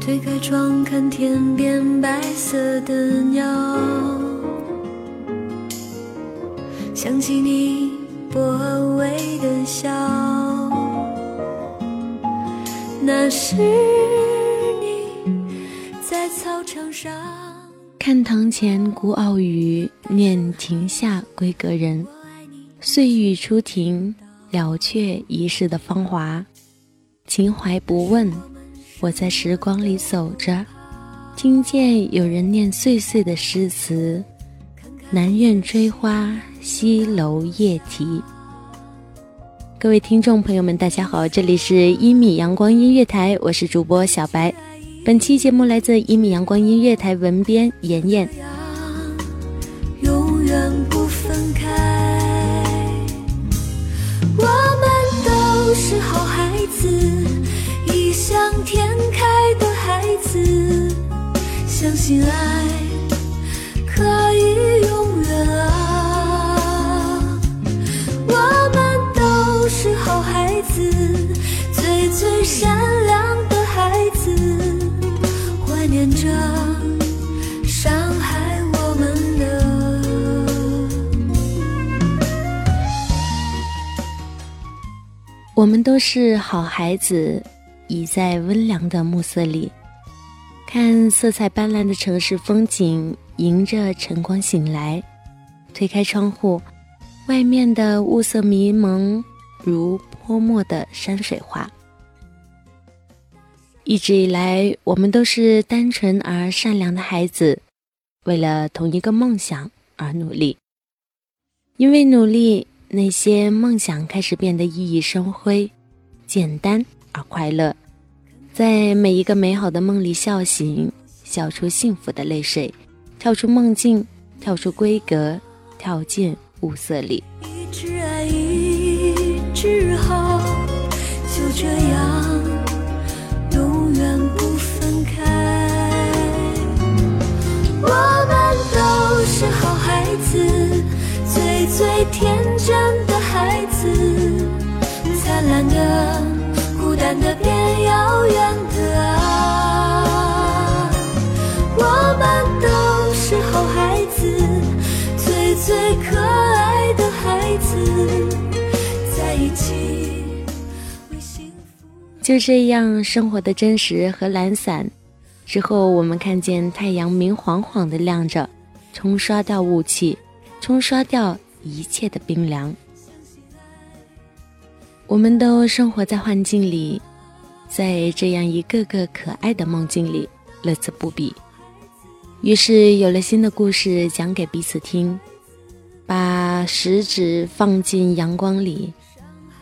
推开窗看天边白色的鸟，想起你薄荷味的笑。那是你在操场上，看堂前孤傲雨，念亭下归阁人，岁雨初停，了却一世的芳华，情怀不问。我在时光里走着，听见有人念碎碎的诗词，南苑吹花，西楼夜啼。各位听众朋友们，大家好，这里是一米阳光音乐台，我是主播小白。本期节目来自一米阳光音乐台文编妍妍。永远不分开，我们都是好孩子。相信爱可以永远啊。我们都是好孩子，最最善良的孩子，怀念着伤害我们的。我们都是好孩子，倚在温凉的暮色里。看色彩斑斓的城市风景，迎着晨光醒来，推开窗户，外面的雾色迷蒙，如泼墨的山水画。一直以来，我们都是单纯而善良的孩子，为了同一个梦想而努力。因为努力，那些梦想开始变得熠熠生辉，简单而快乐。在每一个美好的梦里笑醒，笑出幸福的泪水，跳出梦境，跳出规格，跳进物色里。一直爱，一直好，就这样，永远不分开。我们都是好孩子，最最天真的孩子，灿烂的，孤单的边。的就这样，生活的真实和懒散。之后，我们看见太阳明晃晃的亮着，冲刷掉雾气，冲刷掉一切的冰凉。我们都生活在幻境里。在这样一个个可爱的梦境里，乐此不彼。于是有了新的故事讲给彼此听。把食指放进阳光里，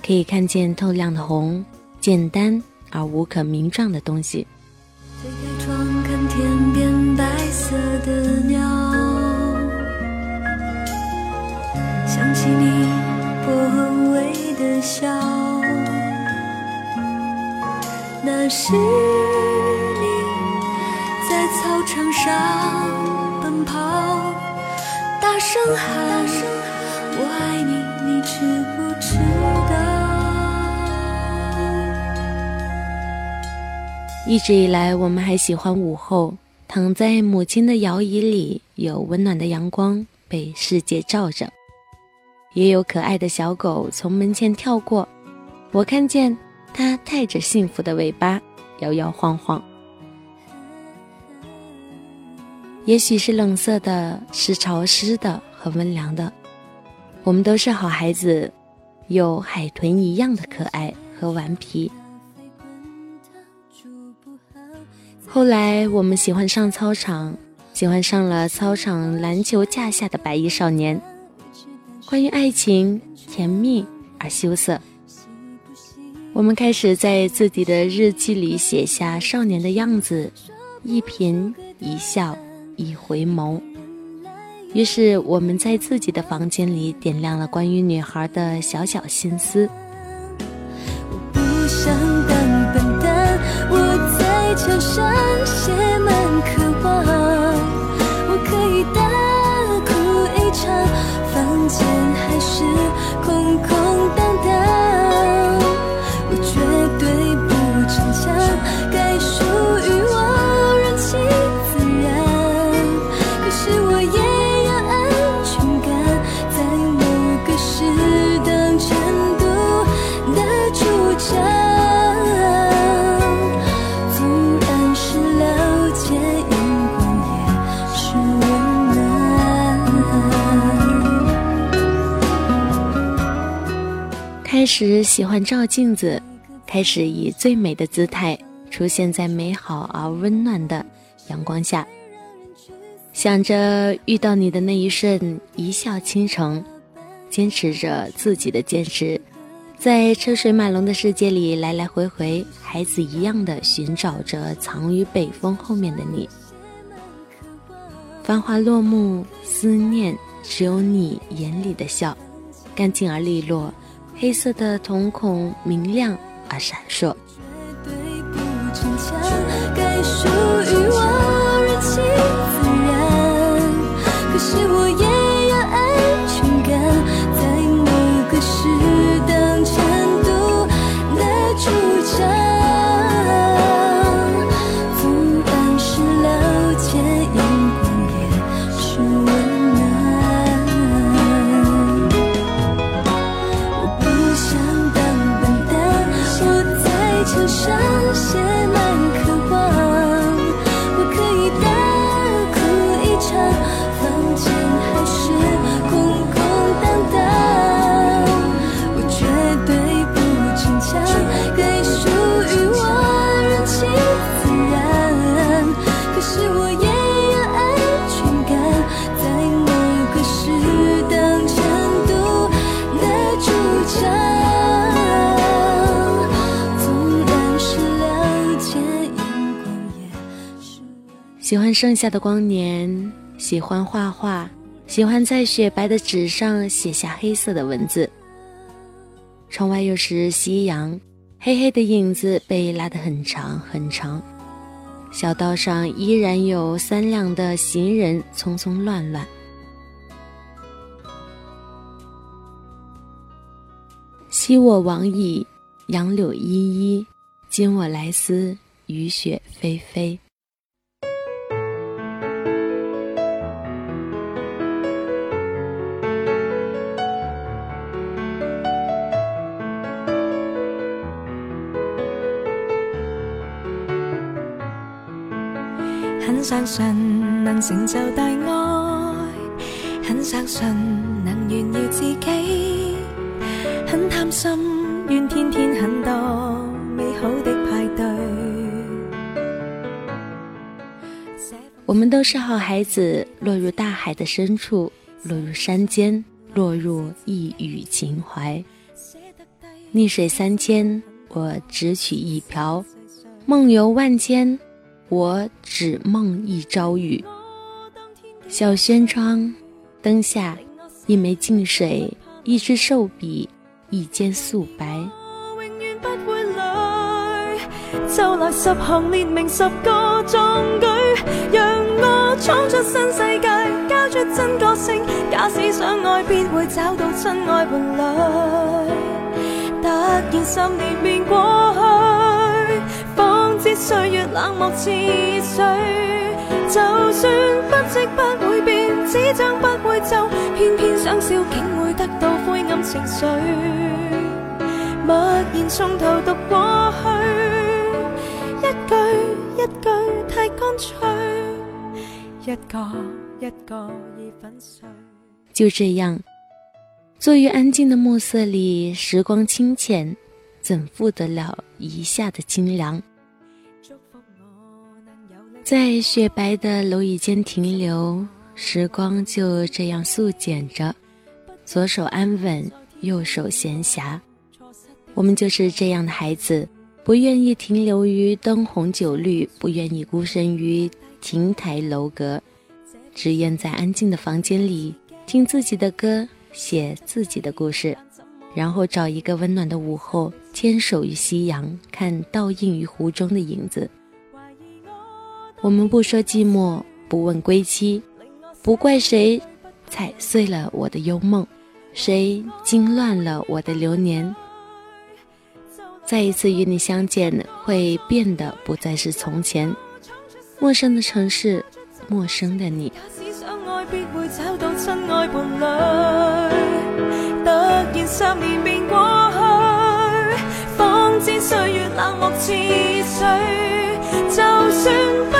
可以看见透亮的红，简单而无可名状的东西。想起你的笑。你你，你在操场上奔跑，大声喊：“我爱知知不道？”一直以来，我们还喜欢午后躺在母亲的摇椅里，有温暖的阳光被世界照着，也有可爱的小狗从门前跳过，我看见。它带着幸福的尾巴，摇摇晃晃。也许是冷色的，是潮湿的和温凉的。我们都是好孩子，有海豚一样的可爱和顽皮。后来我们喜欢上操场，喜欢上了操场篮球架下的白衣少年。关于爱情，甜蜜而羞涩。我们开始在自己的日记里写下少年的样子，一颦一笑，一回眸。于是我们在自己的房间里点亮了关于女孩的小小心思。我我不想在上写满渴望。开始喜欢照镜子，开始以最美的姿态出现在美好而温暖的阳光下，想着遇到你的那一瞬，一笑倾城。坚持着自己的坚持，在车水马龙的世界里来来回回，孩子一样的寻找着藏于北风后面的你。繁华落幕，思念只有你眼里的笑，干净而利落。黑色的瞳孔明亮而闪烁。喜欢盛夏的光年，喜欢画画，喜欢在雪白的纸上写下黑色的文字。窗外又是夕阳，黑黑的影子被拉得很长很长。小道上依然有三两的行人匆匆乱乱。昔我往矣，杨柳依依；今我来思，雨雪霏霏。相信能成就大爱，很相信能炫耀自己，很贪心，愿天天很多美好的派对。我们都是好孩子，落入大海的深处，落入山间，落入一语情怀。溺水三千，我只取一瓢；梦游万千，我只梦一朝雨。小轩窗，灯下，一枚净水，一支瘦笔，一间素白。就来十行列明十个壮举，让我闯出新世界，交出真个性。假使想爱，必会找到真爱伴侣。突然十年便过去。岁月冷漠似水，就算不息不会变，纸张不会皱，偏偏想笑竟会得到灰暗情绪。默然从头读过去，一句一句太干脆，一个一个已粉碎。就这样，坐于安静的暮色里，时光清浅，怎负得了一下的清凉？在雪白的楼蚁间停留，时光就这样素简着。左手安稳，右手闲暇。我们就是这样的孩子，不愿意停留于灯红酒绿，不愿意孤身于亭台楼阁，只愿在安静的房间里听自己的歌，写自己的故事，然后找一个温暖的午后，牵手于夕阳，看倒映于湖中的影子。我们不说寂寞，不问归期，不怪谁，踩碎了我的幽梦，谁惊乱了我的流年？再一次与你相见，会变得不再是从前，陌生的城市，陌生的你。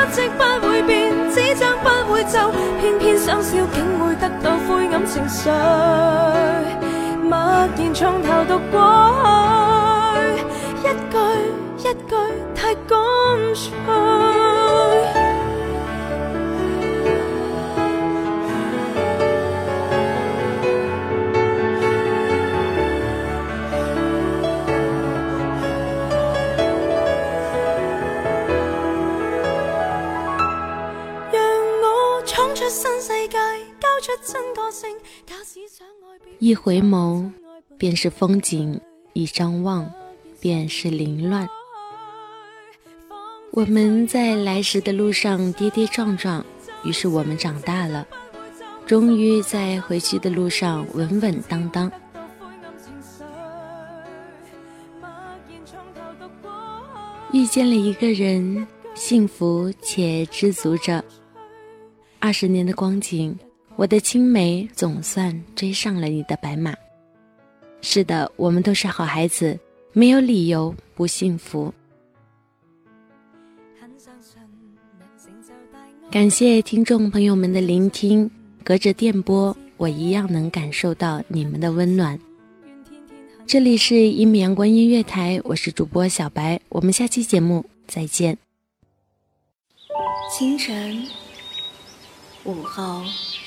不息不会变，纸张不会走，偏偏想笑，竟会得到灰暗情绪，默然从头读过。去。一回眸，便是风景；一张望，便是凌乱。我们在来时的路上跌跌撞撞，于是我们长大了。终于在回去的路上稳稳当当，遇见了一个人，幸福且知足着。二十年的光景。我的青梅总算追上了你的白马。是的，我们都是好孩子，没有理由不幸福。感谢听众朋友们的聆听，隔着电波，我一样能感受到你们的温暖。这里是一米阳光音乐台，我是主播小白，我们下期节目再见。清晨，午后。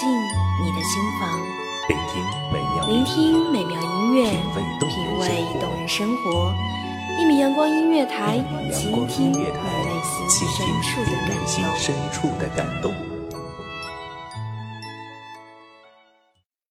进你的心房，聆听美妙音乐，品味动人生活。一米阳光音乐台，倾听你内心深处的感动。